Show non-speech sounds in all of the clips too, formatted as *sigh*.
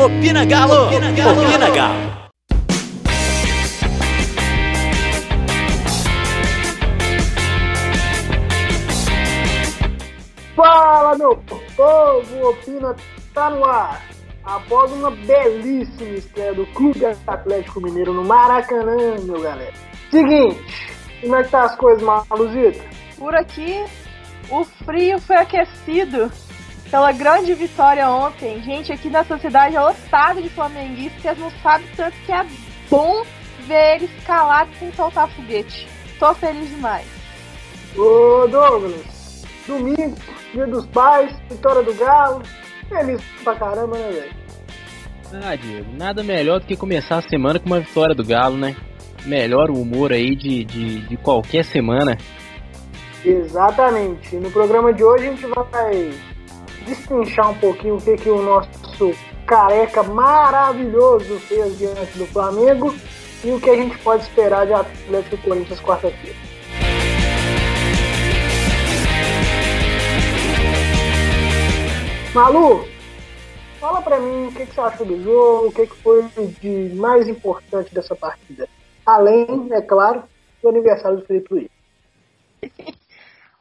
Opina Galo! Opina Galo! Opina Galo! Fala, meu povo! Opina tá no ar. Após uma belíssima estreia do Clube Atlético Mineiro no Maracanã, meu galera. Seguinte, como é que tá as coisas, Maluzita? Por aqui, o frio foi aquecido pela grande vitória ontem. Gente, aqui nessa cidade é lotado de flamenguistas que não sabem tanto que é bom ver eles calados sem soltar foguete. Tô feliz demais. Ô, Douglas, domingo, dia dos pais, vitória do Galo. Feliz pra caramba, né, velho? Ah, Diego, nada melhor do que começar a semana com uma vitória do Galo, né? Melhor o humor aí de, de, de qualquer semana. Exatamente. No programa de hoje a gente vai destrinchar um pouquinho o que, que o nosso careca maravilhoso fez diante do Flamengo e o que a gente pode esperar de Atlético Corinthians quarta-feira. Malu, fala pra mim o que, que você achou do jogo, o que, que foi de mais importante dessa partida. Além, é claro, do aniversário do Felipe Luiz. *laughs*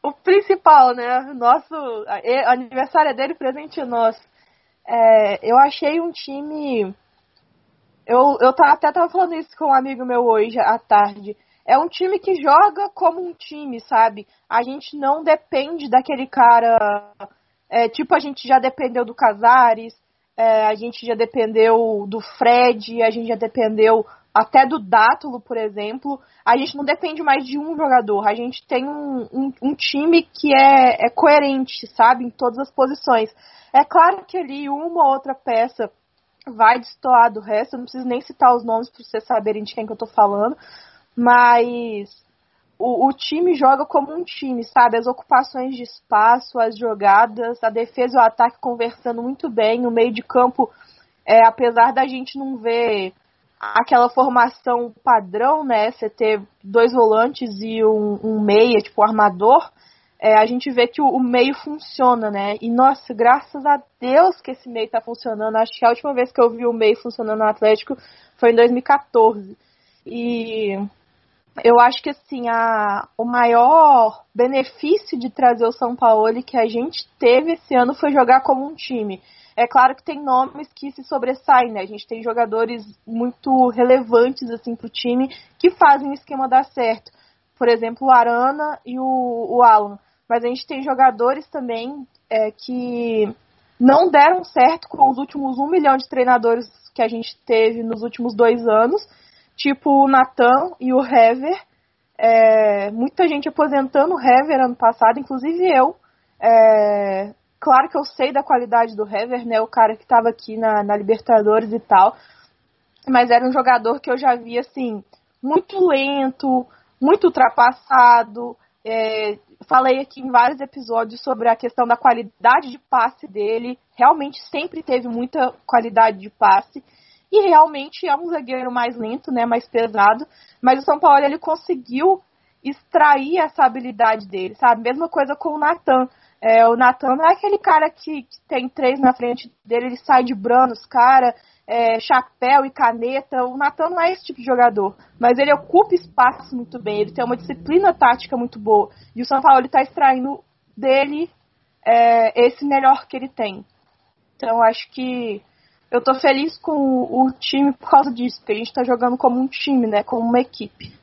o principal, né? Nosso aniversário é dele, presente nosso. É, eu achei um time. Eu, eu até tava falando isso com um amigo meu hoje à tarde. É um time que joga como um time, sabe? A gente não depende daquele cara. É, tipo, a gente já dependeu do Casares, é, a gente já dependeu do Fred, a gente já dependeu até do Dátulo, por exemplo, a gente não depende mais de um jogador, a gente tem um, um, um time que é, é, coerente, sabe, em todas as posições. É claro que ali uma ou outra peça vai destoar do resto, eu não preciso nem citar os nomes para vocês saberem de quem que eu tô falando, mas o, o, time joga como um time, sabe? As ocupações de espaço, as jogadas, a defesa e o ataque conversando muito bem, o meio de campo, é, apesar da gente não ver aquela formação padrão, né? Você ter dois volantes e um, um meia, tipo um armador, é, a gente vê que o, o, meio funciona, né? E nossa, graças a Deus que esse meio tá funcionando. Acho que a última vez que eu vi o meio funcionando no Atlético foi em 2014. E eu acho que assim, a, o maior benefício de trazer o São Paulo que a gente teve esse ano foi jogar como um time. É claro que tem nomes que se sobressaem, né? A gente tem jogadores muito relevantes assim para o time que fazem o esquema dar certo. Por exemplo, o Arana e o, o Alan. Mas a gente tem jogadores também é, que não deram certo com os últimos um milhão de treinadores que a gente teve nos últimos dois anos, tipo o Natan e o Hever. É, muita gente aposentando o Hever ano passado, inclusive eu. É, Claro que eu sei da qualidade do Hever, né? O cara que estava aqui na, na Libertadores e tal. Mas era um jogador que eu já vi, assim, muito lento, muito ultrapassado. É, falei aqui em vários episódios sobre a questão da qualidade de passe dele. Realmente sempre teve muita qualidade de passe. E realmente é um zagueiro mais lento, né, mais pesado. Mas o São Paulo ele conseguiu extrair essa habilidade dele, sabe? Mesma coisa com o Natan. É, o Natan não é aquele cara que, que, tem três na frente dele, ele sai de branos, cara, é, chapéu e caneta. O Natan não é esse tipo de jogador, mas ele ocupa espaço muito bem, ele tem uma disciplina tática muito boa. E o São Paulo está extraindo dele é, esse melhor que ele tem. Então acho que eu tô feliz com o, o time por causa disso, porque a gente está jogando como um time, né, como uma equipe.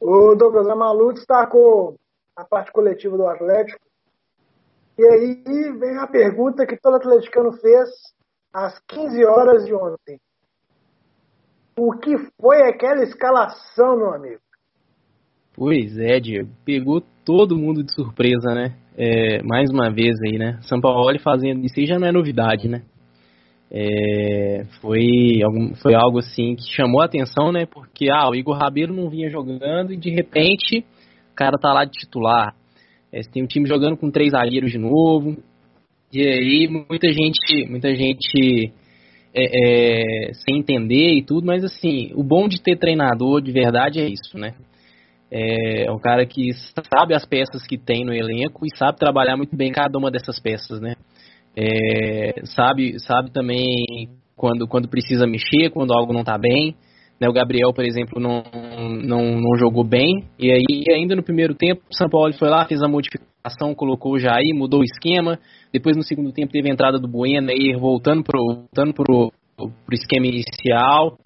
O Douglas Amalu destacou a parte coletiva do Atlético e aí vem a pergunta que todo atleticano fez às 15 horas de ontem. O que foi aquela escalação, meu amigo? Pois é, Diego. Pegou todo mundo de surpresa, né? É, mais uma vez aí, né? São Paulo fazendo isso aí já não é novidade, né? É, foi, foi algo assim que chamou a atenção, né? Porque ah, o Igor Rabelo não vinha jogando e de repente o cara tá lá de titular. É, tem um time jogando com três zagueiros de novo. E aí muita gente, muita gente é, é, sem entender e tudo, mas assim, o bom de ter treinador de verdade é isso, né? É, é um cara que sabe as peças que tem no elenco e sabe trabalhar muito bem cada uma dessas peças, né? É, sabe, sabe também quando, quando precisa mexer, quando algo não está bem. Né, o Gabriel, por exemplo, não, não, não jogou bem. E aí, ainda no primeiro tempo, o São Paulo foi lá, fez a modificação, colocou o Jair, mudou o esquema. Depois, no segundo tempo, teve a entrada do Bueno aí, voltando pro, voltando pro, pro esquema inicial.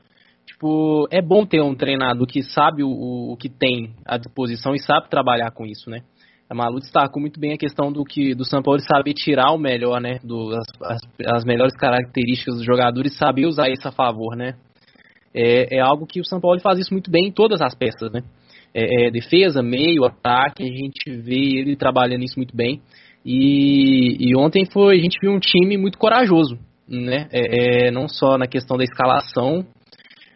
Tipo, é bom ter um treinador que sabe o, o que tem à disposição e sabe trabalhar com isso, né? A Malu destacou muito bem a questão do que do São Paulo saber tirar o melhor, né? Do, as, as, as melhores características dos jogadores saber usar isso a favor, né? É, é, algo que o São Paulo faz isso muito bem em todas as peças, né? É, é, defesa, meio, ataque, a gente vê ele trabalhando isso muito bem. E, e ontem foi, a gente viu um time muito corajoso, né? É, é, não só na questão da escalação,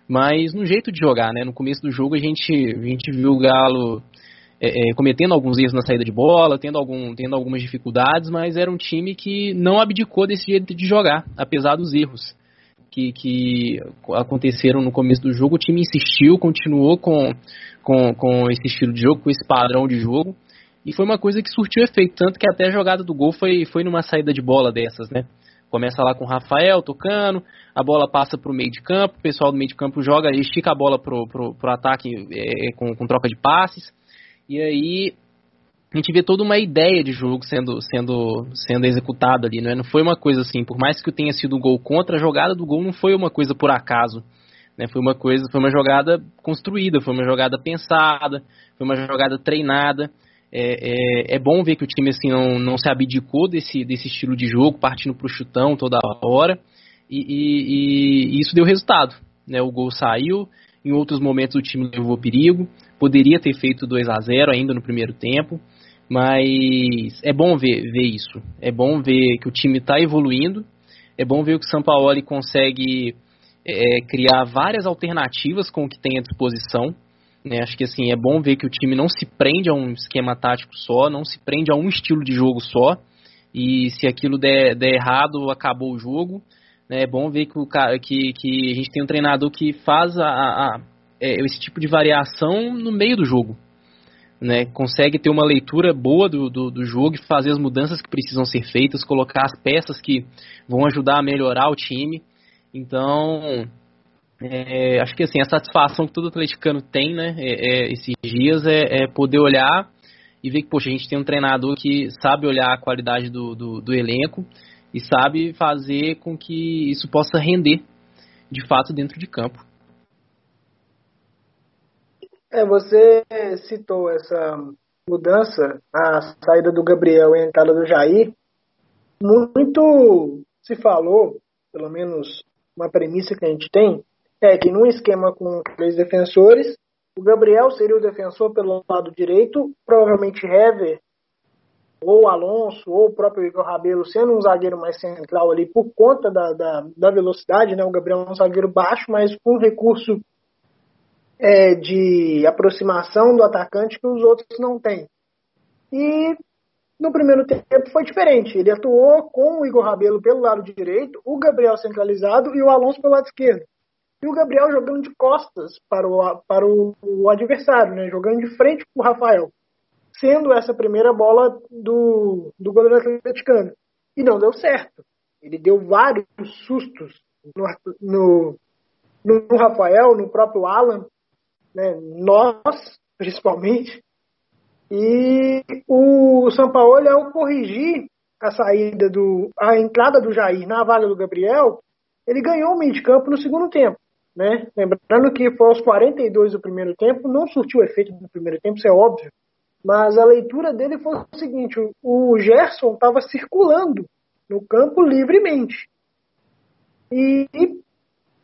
mas no jeito de jogar, né? No começo do jogo a gente, a gente viu o Galo é, é, cometendo alguns erros na saída de bola, tendo, algum, tendo algumas dificuldades, mas era um time que não abdicou desse jeito de jogar, apesar dos erros que, que aconteceram no começo do jogo. O time insistiu, continuou com, com, com esse estilo de jogo, com esse padrão de jogo, e foi uma coisa que surtiu efeito, tanto que até a jogada do gol foi, foi numa saída de bola dessas, né? Começa lá com o Rafael tocando, a bola passa para o meio de campo, o pessoal do meio de campo joga, estica a bola pro, pro, ataque é, com, com troca de passes. E aí a gente vê toda uma ideia de jogo sendo, sendo, sendo executada ali, não, é? não foi uma coisa assim, por mais que tenha sido um gol contra, a jogada do gol não foi uma coisa por acaso. Né? Foi uma coisa, foi uma jogada construída, foi uma jogada pensada, foi uma jogada treinada. É, é, é bom ver que o time assim não, não se abdicou desse, desse estilo de jogo, partindo para o chutão toda hora, e, e, e, isso deu resultado. Né? O gol saiu, em outros momentos o time levou perigo, poderia ter feito 2 a 0 ainda no primeiro tempo, mas é bom ver, ver isso. É bom ver que o time está evoluindo, é bom ver que o Sampaoli consegue é, criar várias alternativas com o que tem à disposição. Né? Acho que assim é bom ver que o time não se prende a um esquema tático só, não se prende a um estilo de jogo só. E se aquilo der, der errado, acabou o jogo. Né? É bom ver que, o, que, que a gente tem um treinador que faz a, a, é, esse tipo de variação no meio do jogo. Né, consegue ter uma leitura boa do, do, do, jogo e fazer as mudanças que precisam ser feitas, colocar as peças que vão ajudar a melhorar o time. Então, é, acho que assim, a satisfação que todo atleticano tem né, é, é, esses dias é, é, poder olhar e ver que poxa, a gente tem um treinador que sabe olhar a qualidade do, do, do elenco e sabe fazer com que isso possa render de fato dentro de campo. É, você citou essa mudança, a saída do Gabriel e a entrada do Jair. Muito se falou, pelo menos uma premissa que a gente tem, é que num esquema com três defensores, o Gabriel seria o defensor pelo lado direito, provavelmente Hever ou Alonso ou o próprio Igor Rabelo sendo um zagueiro mais central ali por conta da, da, da velocidade, né? O Gabriel é um zagueiro baixo, mas com recurso é, de aproximação do atacante que os outros não têm. E no primeiro tempo foi diferente. Ele atuou com o Igor Rabelo pelo lado direito, o Gabriel centralizado e o Alonso pelo lado esquerdo. E o Gabriel jogando de costas para o, para o, o adversário, né? jogando de frente para o Rafael. Sendo essa primeira bola do, do goleiro atleticano. E não deu certo. Ele deu vários sustos no, no, no Rafael, no próprio Alan, né, nós, principalmente, e o São Paulo, ao corrigir a saída do. a entrada do Jair na vaga do Gabriel, ele ganhou o meio de campo no segundo tempo. Né? Lembrando que foi aos 42 do primeiro tempo, não surtiu efeito no primeiro tempo, isso é óbvio. Mas a leitura dele foi o seguinte: o Gerson estava circulando no campo livremente. E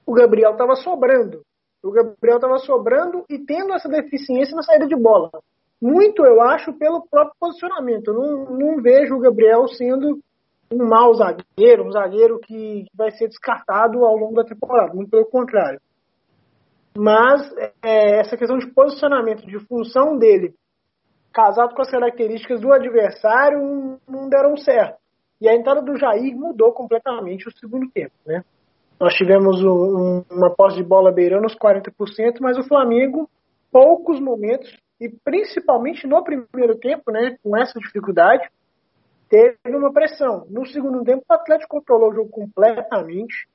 o Gabriel estava sobrando. O Gabriel estava sobrando e tendo essa deficiência na saída de bola. Muito, eu acho, pelo próprio posicionamento. Eu não, não vejo o Gabriel sendo um mau zagueiro, um zagueiro que vai ser descartado ao longo da temporada. Muito pelo contrário. Mas é, essa questão de posicionamento, de função dele, casado com as características do adversário, não deram certo. E a entrada do Jair mudou completamente o segundo tempo, né? Nós tivemos um, uma posse de bola beirando os 40%, mas o Flamengo, poucos momentos, e principalmente no primeiro tempo, né, com essa dificuldade, teve uma pressão. No segundo tempo, o Atlético controlou o jogo completamente.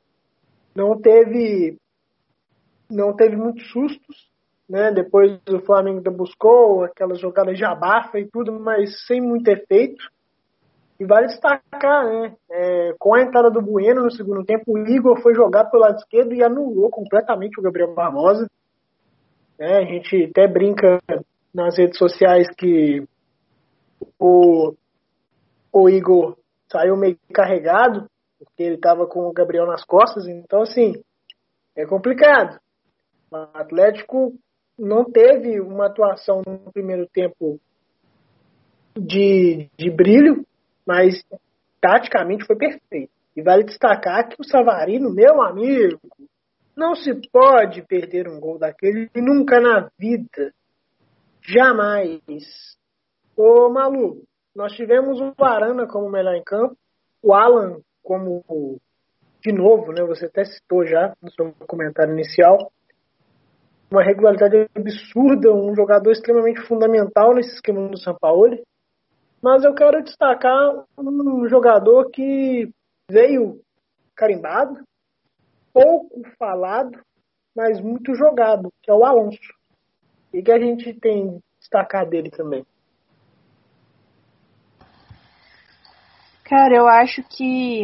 não teve não teve muitos sustos, né? Depois o Flamengo buscou aquelas jogadas de abafa e tudo, mas sem muito efeito. E vale destacar, né? É, com a entrada do Bueno no segundo tempo, o Igor foi jogar pelo lado esquerdo e anulou completamente o Gabriel Barbosa. É, a gente até brinca nas redes sociais que o, o Igor saiu meio carregado, porque ele estava com o Gabriel nas costas, então assim, é complicado. O Atlético não teve uma atuação no primeiro tempo de, de brilho, mas taticamente foi perfeito. E vale destacar que o Savarino, meu amigo, não se pode perder um gol daquele nunca na vida. Jamais. Ô Malu, nós tivemos o Arana como melhor em campo, o Alan como de novo, né? Você até citou já no seu comentário inicial. Uma regularidade absurda, um jogador extremamente fundamental nesse esquema do São Paulo. Mas eu quero destacar um jogador que veio carimbado, pouco falado, mas muito jogado, que é o Alonso. E que a gente tem destacar dele também. Cara, eu acho que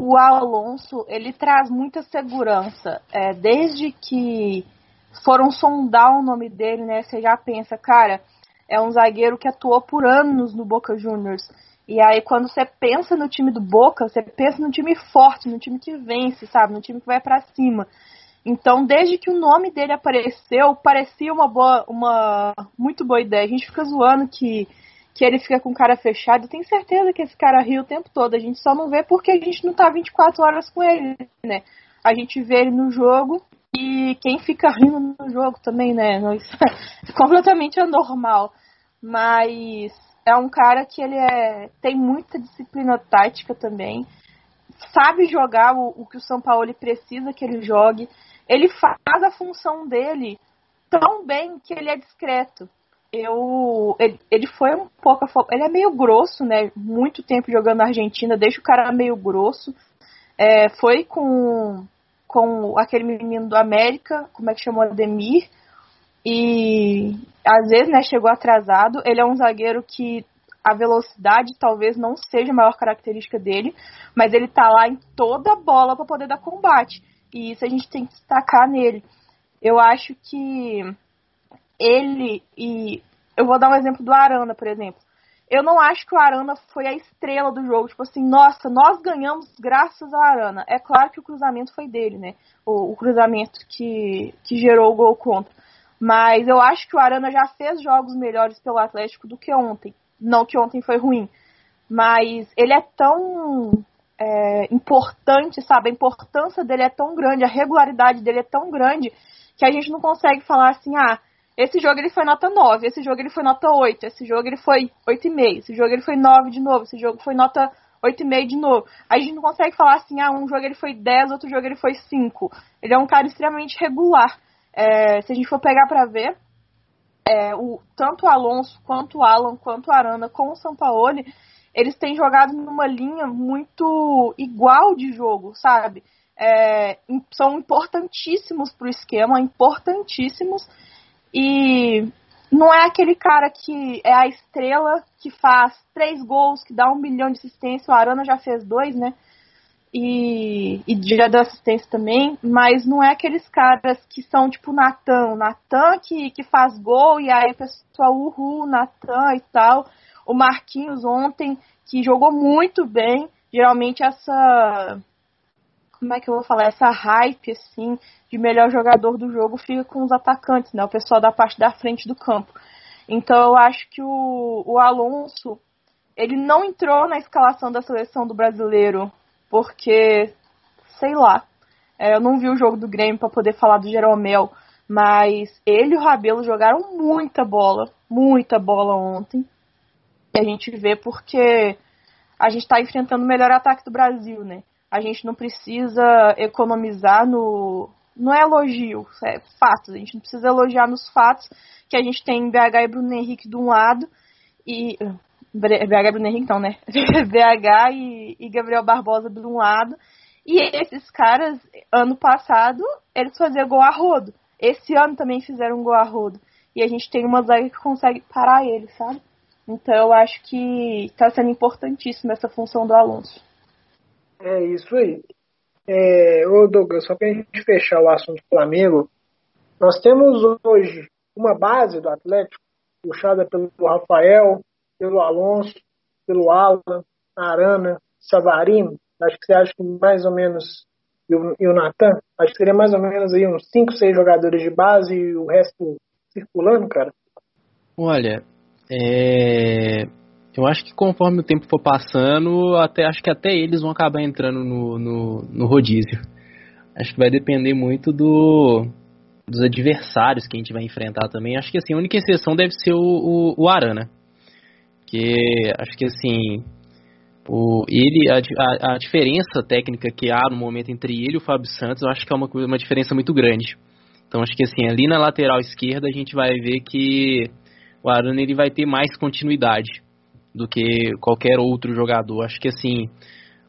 o Alonso ele traz muita segurança. É, desde que foram sondar o nome dele, né? Você já pensa, cara, é um zagueiro que atuou por anos no Boca Juniors. E aí, quando você pensa no time do Boca, você pensa no time forte, no time que vence, sabe? No time que vai para cima. Então, desde que o nome dele apareceu, parecia uma boa, uma muito boa ideia. A gente fica zoando que que ele fica com cara fechado. Eu tenho certeza que esse cara ri o tempo todo. A gente só não vê porque a gente não tá 24 horas com ele, né? A gente vê ele no jogo e quem fica rindo no jogo também, né? Isso *laughs* é completamente anormal. Mas é um cara que ele é, tem muita disciplina tática também. Sabe jogar o, o que o São Paulo precisa que ele jogue. Ele faz a função dele tão bem que ele é discreto. Eu ele, ele foi um pouco ele é meio grosso né? Muito tempo jogando na Argentina deixa o cara meio grosso. É, foi com com aquele menino do América como é que chamou Ademir e às vezes né chegou atrasado ele é um zagueiro que a velocidade talvez não seja a maior característica dele mas ele tá lá em toda a bola para poder dar combate e isso a gente tem que destacar nele eu acho que ele e. Eu vou dar um exemplo do Arana, por exemplo. Eu não acho que o Arana foi a estrela do jogo. Tipo assim, nossa, nós ganhamos graças ao Arana. É claro que o cruzamento foi dele, né? O, o cruzamento que, que gerou o gol contra. Mas eu acho que o Arana já fez jogos melhores pelo Atlético do que ontem. Não que ontem foi ruim. Mas ele é tão é, importante, sabe? A importância dele é tão grande, a regularidade dele é tão grande que a gente não consegue falar assim, ah, esse jogo ele foi nota 9, esse jogo ele foi nota 8, esse jogo ele foi 8,5, esse jogo ele foi 9 de novo, esse jogo foi nota 8,5 de novo. A gente não consegue falar assim, ah, um jogo ele foi 10, outro jogo ele foi 5. Ele é um cara extremamente regular. É, se a gente for pegar para ver, é, o, tanto o Alonso, quanto o Alan, quanto o Arana com o Sampaoli, eles têm jogado numa linha muito igual de jogo, sabe? É, são importantíssimos para o esquema, importantíssimos. E não é aquele cara que é a estrela que faz três gols, que dá um milhão de assistência. O Arana já fez dois, né? E, e já deu assistência também, mas não é aqueles caras que são tipo Natan. O Natan que, que faz gol e aí o pessoal, uhul, Natan e tal. O Marquinhos ontem, que jogou muito bem. Geralmente essa como é que eu vou falar, essa hype, assim, de melhor jogador do jogo fica com os atacantes, né? O pessoal da parte da frente do campo. Então eu acho que o, o Alonso, ele não entrou na escalação da seleção do brasileiro, porque, sei lá, é, eu não vi o jogo do Grêmio para poder falar do Jeromel, mas ele e o Rabelo jogaram muita bola, muita bola ontem. E a gente vê porque a gente está enfrentando o melhor ataque do Brasil, né? a gente não precisa economizar no. Não é elogio, é fatos. A gente não precisa elogiar nos fatos que a gente tem BH e Bruno Henrique de um lado e. BH e Bruno Henrique, então, né? *laughs* BH e, e Gabriel Barbosa de um lado. E esses caras, ano passado, eles faziam gol a rodo. Esse ano também fizeram gol a rodo. E a gente tem uma zaga que consegue parar eles, sabe? Então eu acho que está sendo importantíssima essa função do Alonso. É isso aí. É, ô Douglas, só para a gente fechar o assunto do Flamengo, nós temos hoje uma base do Atlético puxada pelo Rafael, pelo Alonso, pelo Alan, Arana, Savarino. Acho que você acha que mais ou menos e o, e o Natan, acho que seria mais ou menos aí uns 5, 6 jogadores de base e o resto circulando, cara. Olha, é... eu acho que conforme o tempo for passando, até acho que até eles vão acabar entrando no, no, no rodízio. Acho que vai depender muito do, dos adversários que a gente vai enfrentar também. Acho que assim, a única exceção deve ser o, o, o Arana. Que acho que assim, o, ele, a, a, a, diferença técnica que há no momento entre ele e o Fábio Santos, eu acho que é uma, uma diferença muito grande. Então acho que assim, ali na lateral esquerda a gente vai ver que o Arana ele vai ter mais continuidade do que qualquer outro jogador. Acho que assim,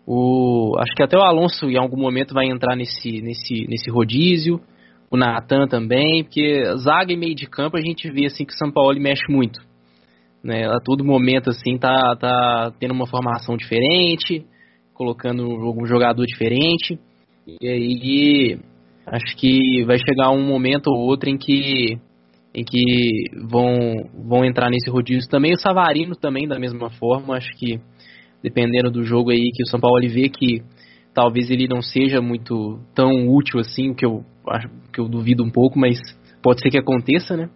o, acho que até o Alonso em algum momento vai entrar nesse, nesse, nesse rodízio, o Natan também, porque zaga e meio de campo a gente vê assim que o São Paulo mexe muito. Né, a todo momento assim tá, tá tendo uma formação diferente, colocando um jogador diferente. E aí acho que vai chegar um momento ou outro em que em que vão, vão entrar nesse rodízio também. O Savarino também, da mesma forma, acho que dependendo do jogo aí que o São Paulo vê que talvez ele não seja muito tão útil assim, que eu, que eu duvido um pouco, mas pode ser que aconteça, né?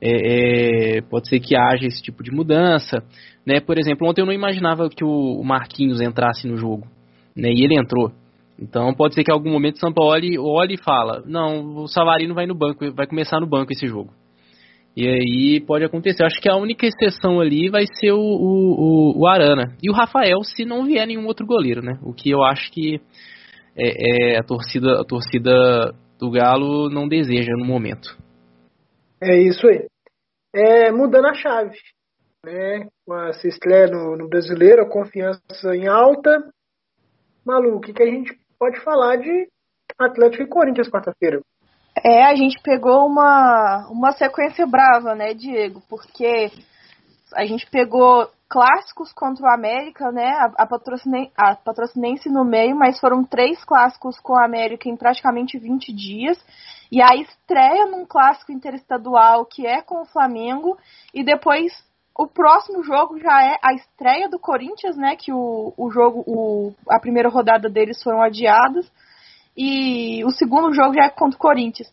É, é, pode ser que haja esse tipo de mudança, né? Por exemplo, ontem eu não imaginava que o Marquinhos entrasse no jogo, né? E ele entrou. Então pode ser que em algum momento o São Paulo olhe e fala, não, o Savarino vai no banco, vai começar no banco esse jogo. E aí pode acontecer. Eu acho que a única exceção ali vai ser o, o, o, Arana. E o Rafael, se não vier nenhum outro goleiro, né? O que eu acho que é, é a, torcida, a torcida do Galo não deseja no momento. É isso aí. É, mudando a chave. Né? Com essa estreia no, no brasileiro, a confiança em alta. Malu, o que, que a gente pode falar de Atlético e Corinthians quarta-feira? É, a gente pegou uma, uma sequência brava, né, Diego? Porque a gente pegou clássicos contra o América, né? A, a, patrocine, a patrocinense no meio, mas foram três clássicos com o América em praticamente 20 dias. E a estreia num clássico interestadual que é com o Flamengo. E depois o próximo jogo já é a estreia do Corinthians, né? Que o, o jogo, o, a primeira rodada deles foram adiados e o segundo jogo já é contra o Corinthians.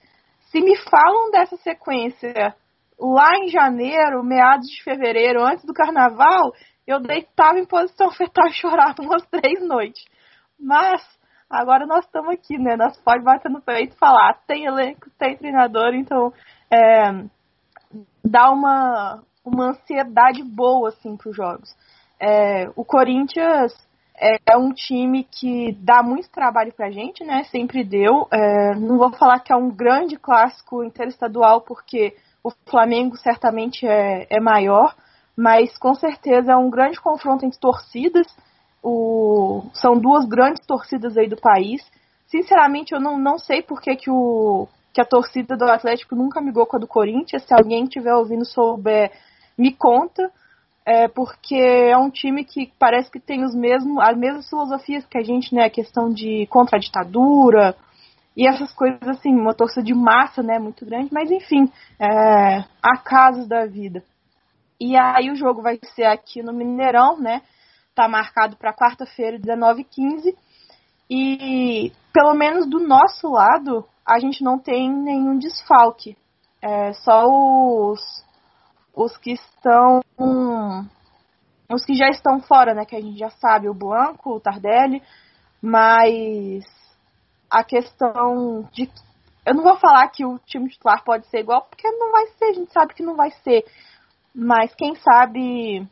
Se me falam dessa sequência lá em janeiro, meados de fevereiro, antes do carnaval, eu deitava em posição *laughs* fetal e chorava umas três noites. Mas agora nós estamos aqui, né? Nós pode bater no peito e falar, tem elenco, tem treinador, então é, dá uma, uma ansiedade boa assim para os jogos. É, o Corinthians é, é um time que dá muito trabalho pra gente, né? Sempre deu. É, não vou falar que é um grande clássico interestadual, porque o Flamengo certamente é, é maior, mas com certeza é um grande confronto entre torcidas. O, são duas grandes torcidas aí do país. Sinceramente, eu não, não sei por que, que, o, que a torcida do Atlético nunca amigou com a do Corinthians. Se alguém estiver ouvindo souber, me conta é porque é um time que parece que tem os mesmos, as mesmas filosofias que a gente, né? A questão de contra a ditadura e essas coisas assim, uma torcida de massa, né? Muito grande, mas enfim, é, casos da vida. E aí o jogo vai ser aqui no Mineirão, né? Tá marcado para quarta-feira, 19h15. E pelo menos do nosso lado, a gente não tem nenhum desfalque. É, só os os que estão os que já estão fora, né, que a gente já sabe, o Blanco, o Tardelli, mas a questão de eu não vou falar que o time titular pode ser igual, porque não vai ser, a gente sabe que não vai ser. Mas quem sabe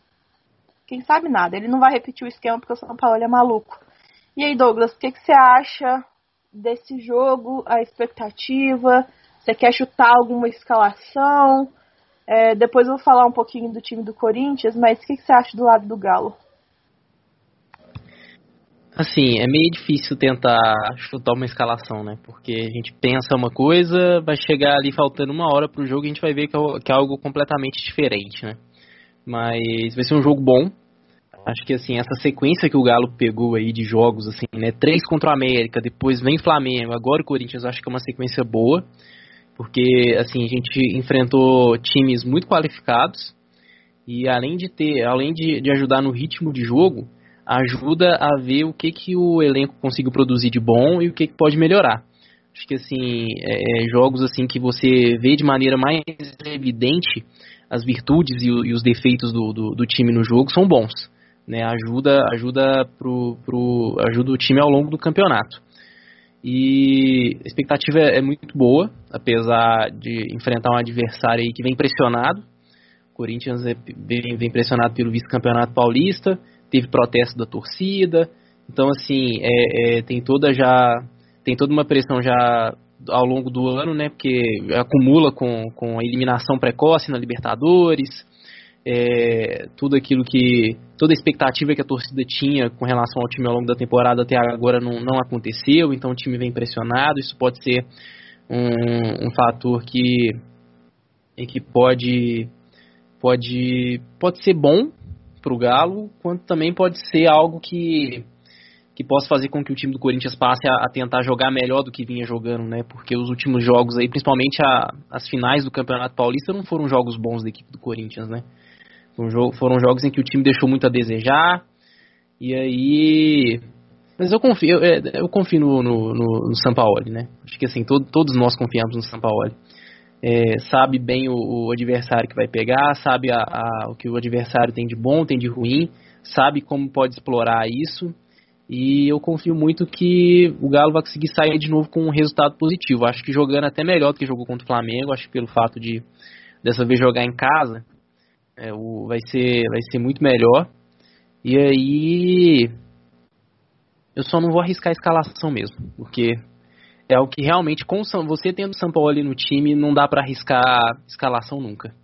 quem sabe nada, ele não vai repetir o esquema porque o São Paulo é maluco. E aí, Douglas, o que, que você acha desse jogo, a expectativa? Você quer chutar alguma escalação? É, depois eu vou falar um pouquinho do time do Corinthians, mas o que, que você acha do lado do Galo? Assim, é meio difícil tentar chutar uma escalação, né? Porque a gente pensa uma coisa, vai chegar ali faltando uma hora pro jogo e a gente vai ver que é, é algo completamente diferente, né? Mas vai ser um jogo bom. Acho que assim, essa sequência que o Galo pegou aí de jogos, assim, né? Três contra o América, depois vem Flamengo, agora o Corinthians, acho que é uma sequência boa. Porque assim, a gente enfrentou times muito qualificados e além de ter, além de, de ajudar no ritmo de jogo, ajuda a ver o que, que o elenco conseguiu produzir de bom e o que, que pode melhorar. Acho que assim, é, é jogos assim que você vê de maneira mais evidente as virtudes e, e os defeitos do, do, do, time no jogo são bons. Né? Ajuda, ajuda, pro, pro, ajuda o time ao longo do campeonato. E a expectativa é, é muito boa, apesar de enfrentar um adversário aí que vem pressionado. O Corinthians é, vem, vem pressionado pelo vice-campeonato paulista, teve protesto da torcida. Então, assim, é, é, tem toda já. Tem toda uma pressão já ao longo do ano, né? Porque acumula com, com a eliminação precoce na Libertadores, é, tudo aquilo que. toda a expectativa que a torcida tinha com relação ao time ao longo da temporada até agora não, não aconteceu, então o time vem pressionado, isso pode ser um, um fator que, que pode, pode, pode ser bom para o Galo, quanto também pode ser algo que, que possa fazer com que o time do Corinthians passe a, a tentar jogar melhor do que vinha jogando, né? Porque os últimos jogos aí, principalmente a, as finais do Campeonato Paulista, não foram jogos bons da equipe do Corinthians, né? Foram, jogos em que o time deixou muito a desejar. E aí. Mas eu confio, eu, é, eu confio no, no, no, no Sampaoli, né? Acho que assim, todo, todos nós confiamos no Sampaoli é, sabe bem o, o, adversário que vai pegar, sabe a, a, o que o adversário tem de bom, tem de ruim, sabe como pode explorar isso. E eu confio muito que o Galo vai conseguir sair de novo com um resultado positivo. Acho que jogando até melhor do que jogou contra o Flamengo. Acho que pelo fato de dessa vez jogar em casa, é, o, vai, ser, vai ser muito melhor. E aí. Eu só não vou arriscar a escalação mesmo, porque é o que realmente, com você tendo o São Paulo ali no time, não dá para arriscar escalação nunca.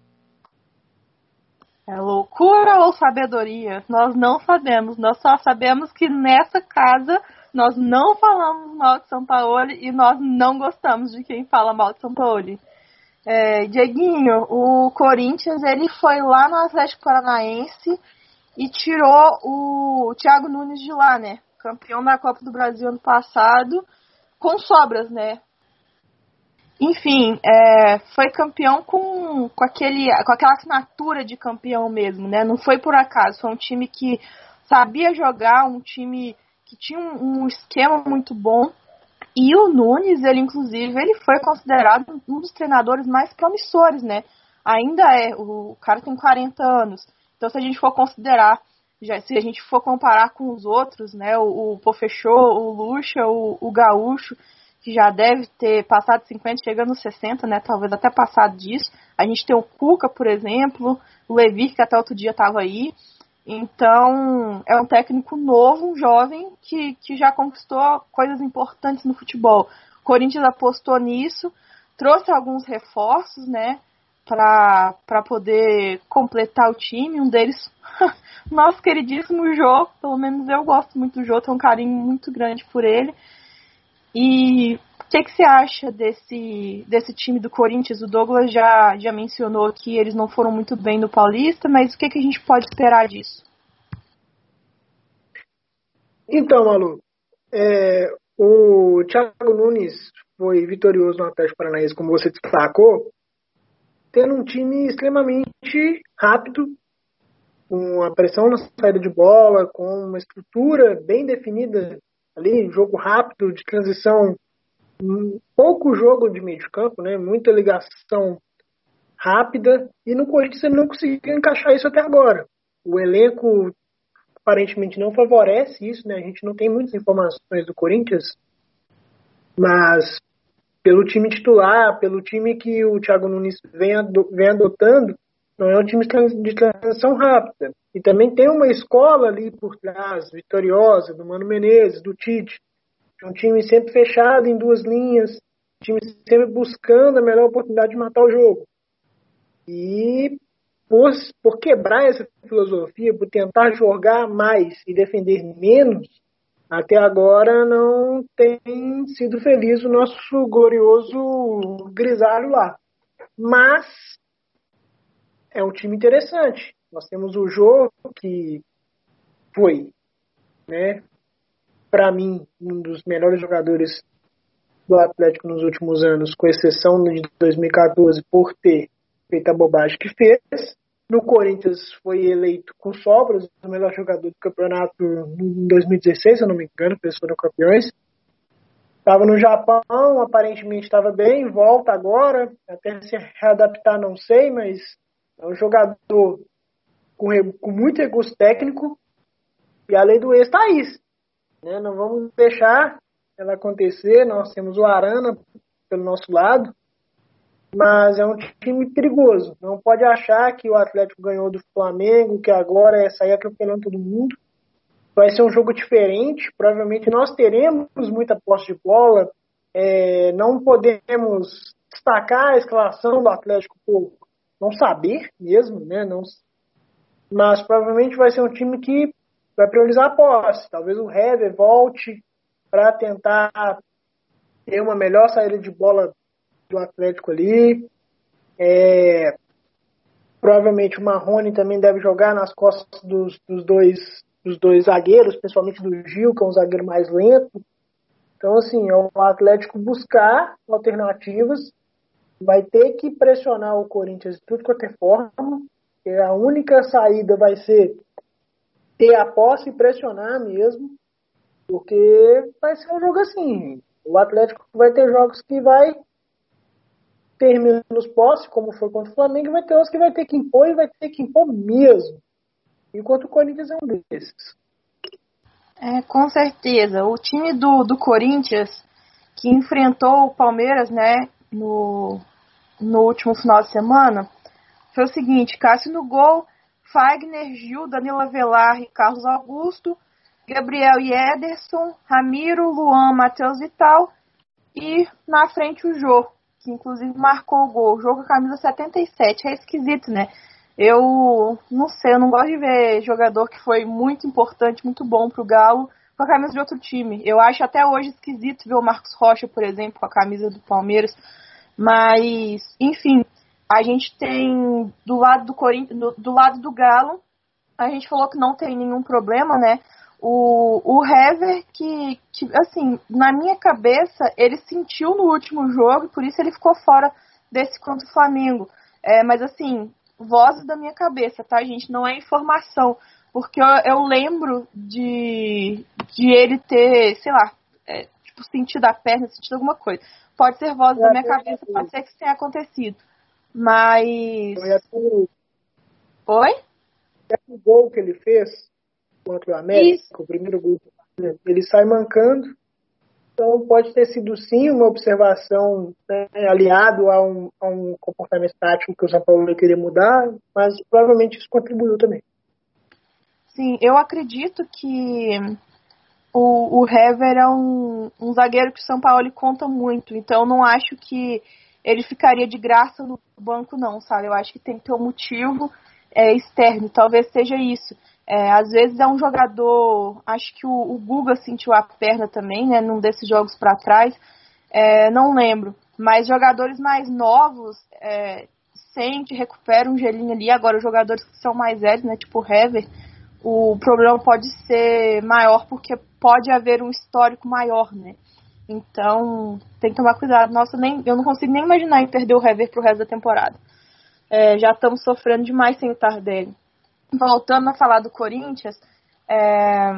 É loucura ou sabedoria? Nós não sabemos. Nós só sabemos que nessa casa nós não falamos mal de São Paulo e nós não gostamos de quem fala mal de São Paulo. É, Dieguinho, o Corinthians ele foi lá no Atlético Paranaense e tirou o Thiago Nunes de lá, né? Campeão da Copa do Brasil ano passado com sobras, né? Enfim, é, foi campeão com, com, aquele, com aquela assinatura de campeão mesmo, né? Não foi por acaso, foi um time que sabia jogar, um time que tinha um, um esquema muito bom. E o Nunes, ele inclusive, ele foi considerado um dos treinadores mais promissores, né? Ainda é, o cara tem 40 anos. Então, se a gente for considerar já se a gente for comparar com os outros, né, o, o Pofechô, o Lucha, o, o Gaúcho, que já deve ter passado 50, chegando nos 60, né, talvez até passado disso. A gente tem o Cuca, por exemplo, o Levir, que até outro dia estava aí. Então, é um técnico novo, um jovem, que, que já conquistou coisas importantes no futebol. O Corinthians apostou nisso, trouxe alguns reforços, né? para poder completar o time. Um deles, *laughs* nosso queridíssimo Jô, pelo menos eu gosto muito do Jô, tenho um carinho muito grande por ele. E o que, que você acha desse, desse time do Corinthians? O Douglas já, já mencionou que eles não foram muito bem no Paulista, mas o que, que a gente pode esperar disso? Então, Malu, é, o Thiago Nunes foi vitorioso no Atlético Paranaense, como você destacou, tendo um time extremamente rápido, com a pressão na saída de bola, com uma estrutura bem definida ali, jogo rápido, de transição, pouco jogo de meio de campo, né? muita ligação rápida, e no Corinthians ele não conseguiu encaixar isso até agora. O elenco aparentemente não favorece isso, né? A gente não tem muitas informações do Corinthians, mas pelo time titular, pelo time que o Thiago Nunes vem, vem adotando, não é um time de transição rápida. E também tem uma escola ali por trás, vitoriosa, do Mano Menezes, do Tite. Um time sempre fechado em duas linhas, um time sempre buscando a melhor oportunidade de matar o jogo. E por, por quebrar essa filosofia, por tentar jogar mais e defender menos, até agora não tem sido feliz o nosso glorioso grisalho lá. Mas é um time interessante. Nós temos o jogo que foi, né, para mim, um dos melhores jogadores do Atlético nos últimos anos, com exceção de 2014 por ter feito a bobagem que fez. No Corinthians foi eleito com sobras o melhor jogador do campeonato em 2016, se eu não me engano, eles foram campeões. Estava no Japão, aparentemente estava bem, volta agora, até se readaptar não sei, mas é um jogador com, com muito recurso técnico e a lei do ex está aí. Né? Não vamos deixar ela acontecer, nós temos o Arana pelo nosso lado, mas é um time perigoso. Não pode achar que o Atlético ganhou do Flamengo, que agora é sair atropelando todo mundo. Vai ser um jogo diferente. Provavelmente nós teremos muita posse de bola. É, não podemos destacar a escalação do Atlético por não saber mesmo, né? Não, mas provavelmente vai ser um time que vai priorizar a posse. Talvez o Hever volte para tentar ter uma melhor saída de bola do Atlético ali. É, provavelmente o Marrone também deve jogar nas costas dos, dos, dois, dos dois zagueiros, principalmente do Gil, que é um zagueiro mais lento. Então, assim, é o Atlético buscar alternativas, vai ter que pressionar o Corinthians de tudo quanto é forma, a única saída vai ser ter a posse e pressionar mesmo, porque vai ser um jogo assim. O Atlético vai ter jogos que vai ter menos posse, como foi contra o Flamengo, e vai ter outros que vai ter que impor e vai ter que impor mesmo. Enquanto o Corinthians é um desses. É, com certeza. O time do, do Corinthians, que enfrentou o Palmeiras, né, no, no último final de semana, foi o seguinte: Cássio no gol, Fagner, Gil, Danilo Avelar e Carlos Augusto, Gabriel e Ederson, Ramiro, Luan, Matheus Vital e na frente o Jô, que inclusive marcou o gol. Jogo camisa 77, é esquisito, né? Eu não sei, eu não gosto de ver jogador que foi muito importante, muito bom pro Galo com a camisa de outro time. Eu acho até hoje esquisito ver o Marcos Rocha, por exemplo, com a camisa do Palmeiras. Mas, enfim, a gente tem do lado do Corinthians, do, do lado do Galo, a gente falou que não tem nenhum problema, né? O, o Hever, que, que, assim, na minha cabeça, ele sentiu no último jogo e por isso ele ficou fora desse contra o Flamengo. É, mas, assim, vozes da minha cabeça, tá, gente? Não é informação. Porque eu, eu lembro de, de ele ter, sei lá, é, tipo, sentido a perna, sentido alguma coisa. Pode ser voz da minha cabeça, pode ser que isso tenha acontecido. Mas. Oi? O gol que ele fez contra o América, Isso. o primeiro gol, ele sai mancando. Então pode ter sido sim uma observação né, aliado a um, a um comportamento tático que o São Paulo queria mudar, mas provavelmente isso contribuiu também. Sim, eu acredito que o, o Hever é um, um zagueiro que o São Paulo conta muito, então não acho que ele ficaria de graça no banco, não, sabe? Eu acho que tem que ter um motivo é, externo, talvez seja isso. É, às vezes é um jogador, acho que o, o Guga sentiu a perna também, né, num desses jogos para trás, é, não lembro. Mas jogadores mais novos é, sente, recupera um gelinho ali. Agora, os jogadores que são mais velhos, né, tipo o Hever, o problema pode ser maior porque pode haver um histórico maior, né? Então, tem que tomar cuidado. Nossa, nem, eu não consigo nem imaginar em perder o Hever pro resto da temporada. É, já estamos sofrendo demais sem o Tardelli voltando a falar do Corinthians, é,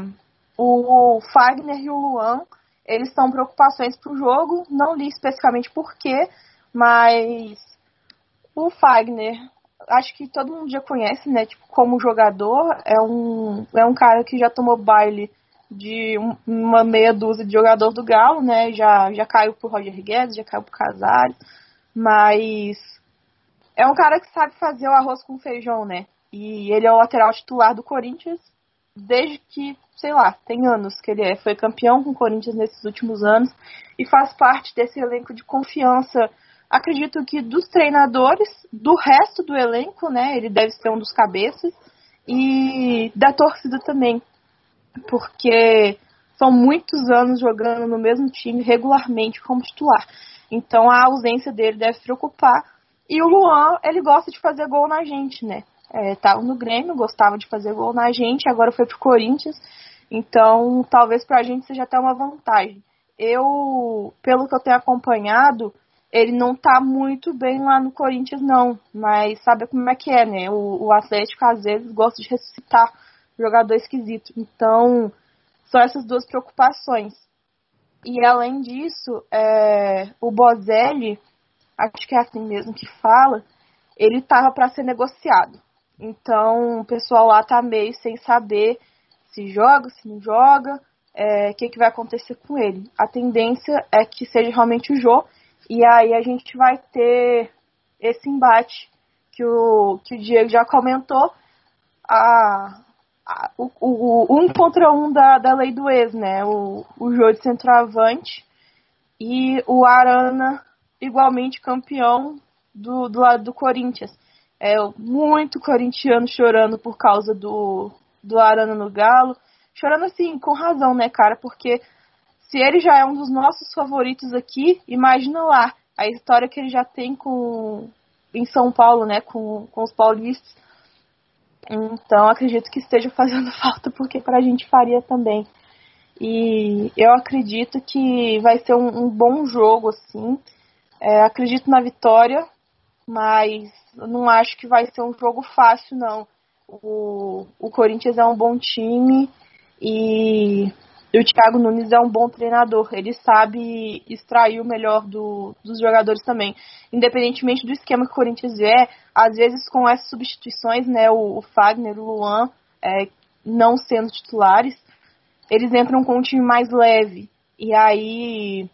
o Fagner e o Luan, eles estão preocupações para o jogo, não li especificamente por quê, mas o Fagner, acho que todo mundo já conhece, né, tipo, como jogador, é um, é um cara que já tomou baile de uma meia dúzia de jogador do Galo, né, já, já caiu pro Roger Guedes, já caiu pro Casares, mas é um cara que sabe fazer o arroz com feijão, né, e ele é o lateral titular do Corinthians desde que, sei lá, tem anos que ele é, foi campeão com o Corinthians nesses últimos anos e faz parte desse elenco de confiança. Acredito que dos treinadores, do resto do elenco, né? Ele deve ser um dos cabeças e da torcida também. Porque são muitos anos jogando no mesmo time regularmente como titular. Então a ausência dele deve preocupar. E o Luan, ele gosta de fazer gol na gente, né? É, tava no Grêmio, gostava de fazer gol na gente, agora foi pro Corinthians. Então, talvez pra gente seja até uma vantagem. Eu, pelo que eu tenho acompanhado, ele não tá muito bem lá no Corinthians, não. Mas sabe como é que é, né? O, o Atlético, às vezes, gosta de ressuscitar jogador esquisito. Então, são essas duas preocupações. E além disso, é, o Bozelli, acho que é assim mesmo que fala, ele tava para ser negociado. Então, o pessoal lá tá meio sem saber se joga, se não joga, o é, que, que vai acontecer com ele. A tendência é que seja realmente o Jô, e aí a gente vai ter esse embate que o, que o Diego já comentou, a, a, o, o, um contra um da, da lei do ex, né? O, o Jô de centroavante e o Arana igualmente campeão do, do lado do Corinthians. É muito corintiano chorando por causa do, do Arana no Galo. Chorando assim, com razão, né, cara? Porque se ele já é um dos nossos favoritos aqui, imagina lá a história que ele já tem com em São Paulo, né, com, com os paulistas. Então acredito que esteja *laughs* fazendo falta porque para a gente faria também. E eu acredito que vai ser um, um bom jogo, assim. É, acredito na vitória, mas não acho que vai ser um jogo fácil, não. O, o Corinthians é um bom time e, e o Thiago Nunes é um bom treinador. Ele sabe extrair o melhor do, dos jogadores também. Independentemente do esquema que o Corinthians é, às vezes com essas substituições, né, o, o Fagner, o Luan, é, não sendo titulares, eles entram com um time mais leve. E aí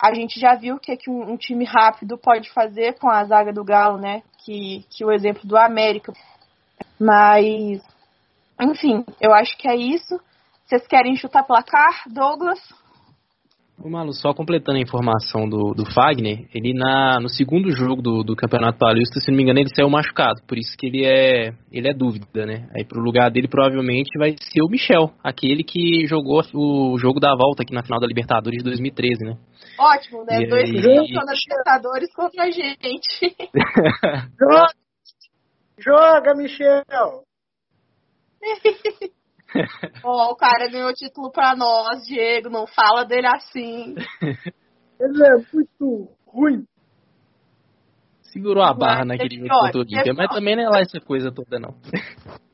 a gente já viu o que, é que um, um, time rápido pode fazer com a zaga do Galo, né? Que, que o exemplo do América. Mas, enfim, eu acho que é isso. Vocês querem chutar placar, Douglas? O Malu, só completando a informação do, do Fagner, ele na, no segundo jogo do, do Campeonato Paulista, se não me engano, ele saiu machucado, por isso que ele é, ele é dúvida, né? Aí pro lugar dele provavelmente vai ser o Michel, aquele que jogou o jogo da volta aqui na final da Libertadores de 2013, né? Ótimo, né? E Dois aí... na Libertadores contra a gente. *laughs* joga, joga, Michel! *laughs* *laughs* oh, o cara ganhou título pra nós, Diego. Não fala dele assim. Ele é muito ruim. Segurou a barra mas naquele jogo contra o Inter, mas também não é lá essa coisa toda, não. *laughs*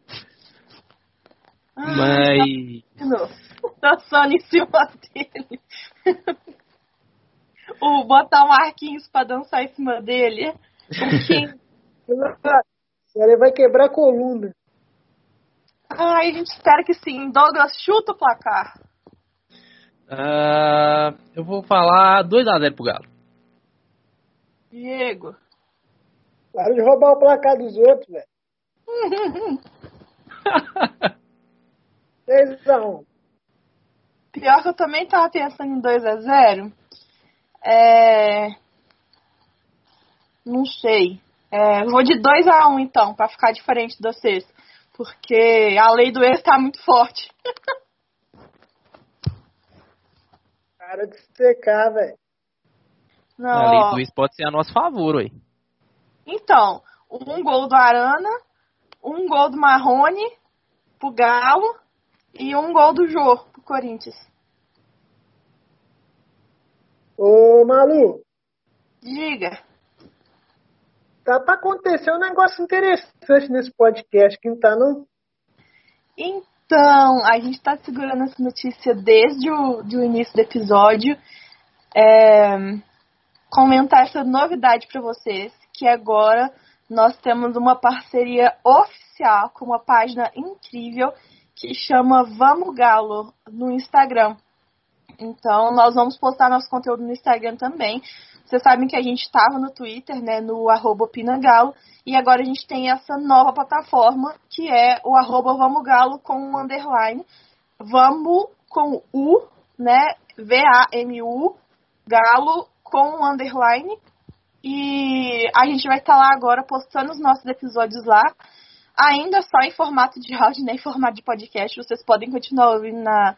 mas. *laughs* Dançando em cima dele. o botar o Marquinhos pra dançar em cima dele. Ele vai quebrar a coluna. Ai, a gente espera que sim. Douglas, chuta o placar. Uh, eu vou falar 2x0 pro Galo. Diego. Para de roubar o placar dos outros, velho. *laughs* 6x1. Pior que eu também tava pensando em 2x0. É... Não sei. É, vou de 2x1 então, pra ficar diferente de vocês. Porque a lei do ex tá muito forte. *laughs* Para de secar, velho. A lei do ex pode ser a nosso favor, ué. Então, um gol do Arana, um gol do Marrone pro Galo e um gol do Jô pro Corinthians. Ô, Malu. Diga tá para acontecer um negócio interessante nesse podcast, que tá, não? Então, a gente está segurando essa notícia desde o, do início do episódio. É, comentar essa novidade para vocês, que agora nós temos uma parceria oficial com uma página incrível que chama Vamos Galo no Instagram. Então, nós vamos postar nosso conteúdo no Instagram também. Vocês sabem que a gente estava no Twitter, né, no arroba Pinagalo, e agora a gente tem essa nova plataforma, que é o arroba Vamos Galo com um underline. Vamos com U, né, V-A-M-U, Galo com um underline. E a gente vai estar tá lá agora postando os nossos episódios lá, ainda só em formato de áudio, né, em formato de podcast. Vocês podem continuar ouvindo na,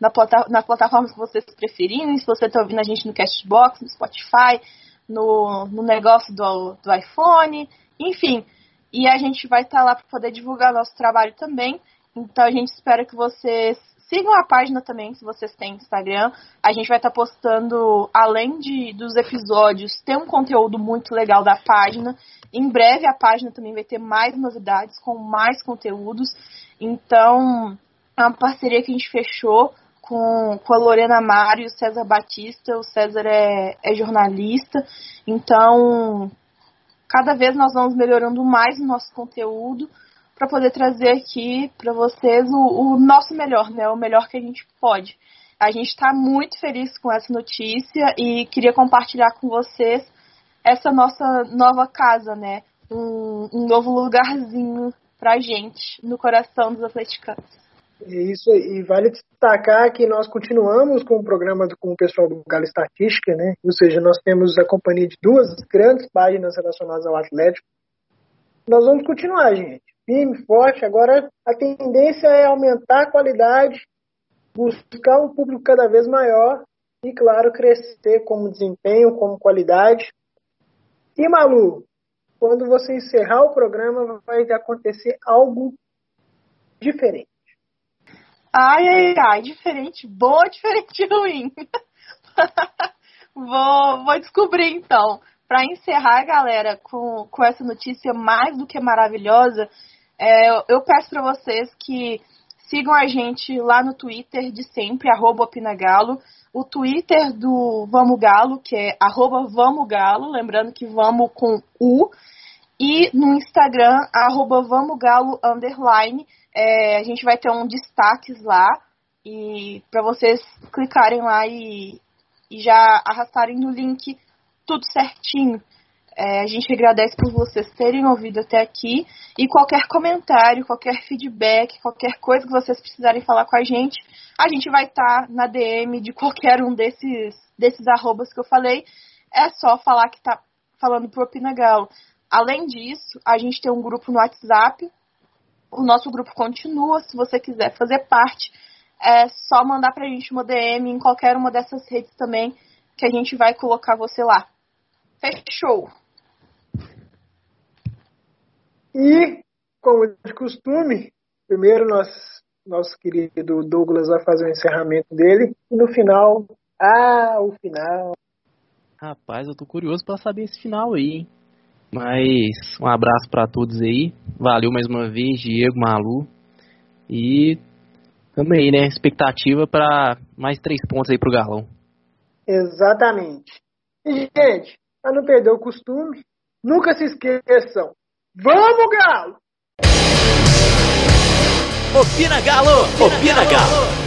na, plata na plataforma que vocês preferirem, se você está ouvindo a gente no Castbox, no Spotify, no, no negócio do, do iPhone, enfim. E a gente vai estar tá lá para poder divulgar nosso trabalho também. Então a gente espera que vocês sigam a página também, se vocês têm Instagram. A gente vai estar tá postando, além de, dos episódios, tem um conteúdo muito legal da página. Em breve a página também vai ter mais novidades, com mais conteúdos. Então, é uma parceria que a gente fechou com, com a Lorena Mário e o César Batista. O César é, é jornalista, então cada vez nós vamos melhorando mais o nosso conteúdo para poder trazer aqui para vocês o, o, nosso melhor, né? O melhor que a gente pode. A gente está muito feliz com essa notícia e queria compartilhar com vocês essa nossa nova casa, né? Um, um novo lugarzinho para a gente no coração dos atleticanos. Isso, e vale destacar que nós continuamos com o programa com o pessoal do Galo Estatística, né? Ou seja, nós temos a companhia de duas grandes páginas relacionadas ao Atlético. Nós vamos continuar, gente. Firme, forte. Agora a tendência é aumentar a qualidade, buscar um público cada vez maior e, claro, crescer como desempenho, como qualidade. E, Malu, quando você encerrar o programa, vai acontecer algo diferente. Ai, ai, ai, diferente, boa, *laughs* diferente ruim. vou, vou descobrir então. Para encerrar, galera, com, com essa notícia mais do que maravilhosa, é, eu peço para vocês que sigam a gente lá no Twitter de sempre, arroba Opinagalo. O Twitter do Vamos Galo, que é arroba Vamos Galo, lembrando que vamos com U. E no Instagram, arroba Vamos Galo, underline, é, a gente vai ter um destaques lá e para vocês clicarem lá e, e, já arrastarem no link tudo certinho. É, a gente agradece por vocês terem ouvido até aqui e qualquer comentário, qualquer feedback, qualquer coisa que vocês precisarem falar com a gente, a gente vai estar tá na DM de qualquer um desses desses arrobas que eu falei. É só falar que tá falando pro Opina Galo. Além disso, a gente tem um grupo no WhatsApp o nosso grupo continua. Se você quiser fazer parte, é só mandar pra gente uma DM em qualquer uma dessas redes também, que a gente vai colocar você lá. Fechou! E, como de costume, primeiro nós, nosso querido Douglas vai fazer o encerramento dele. E no final, ah, o final. Rapaz, eu tô curioso para saber esse final aí, hein? Mas um abraço para todos aí. Valeu mais uma vez, Diego, Malu. E também, né? Expectativa para mais três pontos aí pro Galão. Exatamente. E, gente, para não perder o costume, nunca se esqueçam. Vamos, Galo! Opina Galo! Opina, Opina Galo! Galo.